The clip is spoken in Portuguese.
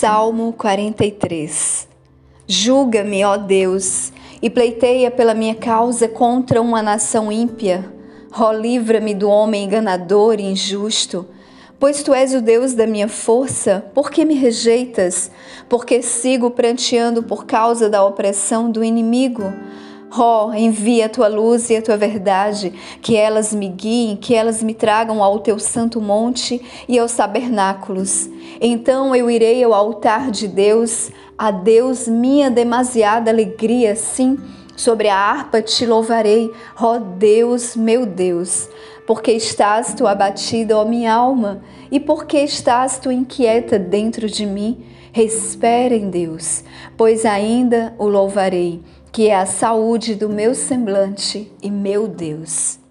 Salmo 43 Julga-me, ó Deus, e pleiteia pela minha causa contra uma nação ímpia. Ó, livra-me do homem enganador e injusto. Pois tu és o Deus da minha força, por que me rejeitas? Porque sigo pranteando por causa da opressão do inimigo. Ó, envia a tua luz e a tua verdade, que elas me guiem, que elas me tragam ao teu santo monte e aos tabernáculos. Então eu irei ao altar de Deus, a Deus minha demasiada alegria, sim, sobre a harpa te louvarei, ó Deus, meu Deus. Porque estás tu abatida, ó minha alma, e porque estás tu inquieta dentro de mim? Espera em Deus, pois ainda o louvarei que é a saúde do meu semblante e meu Deus.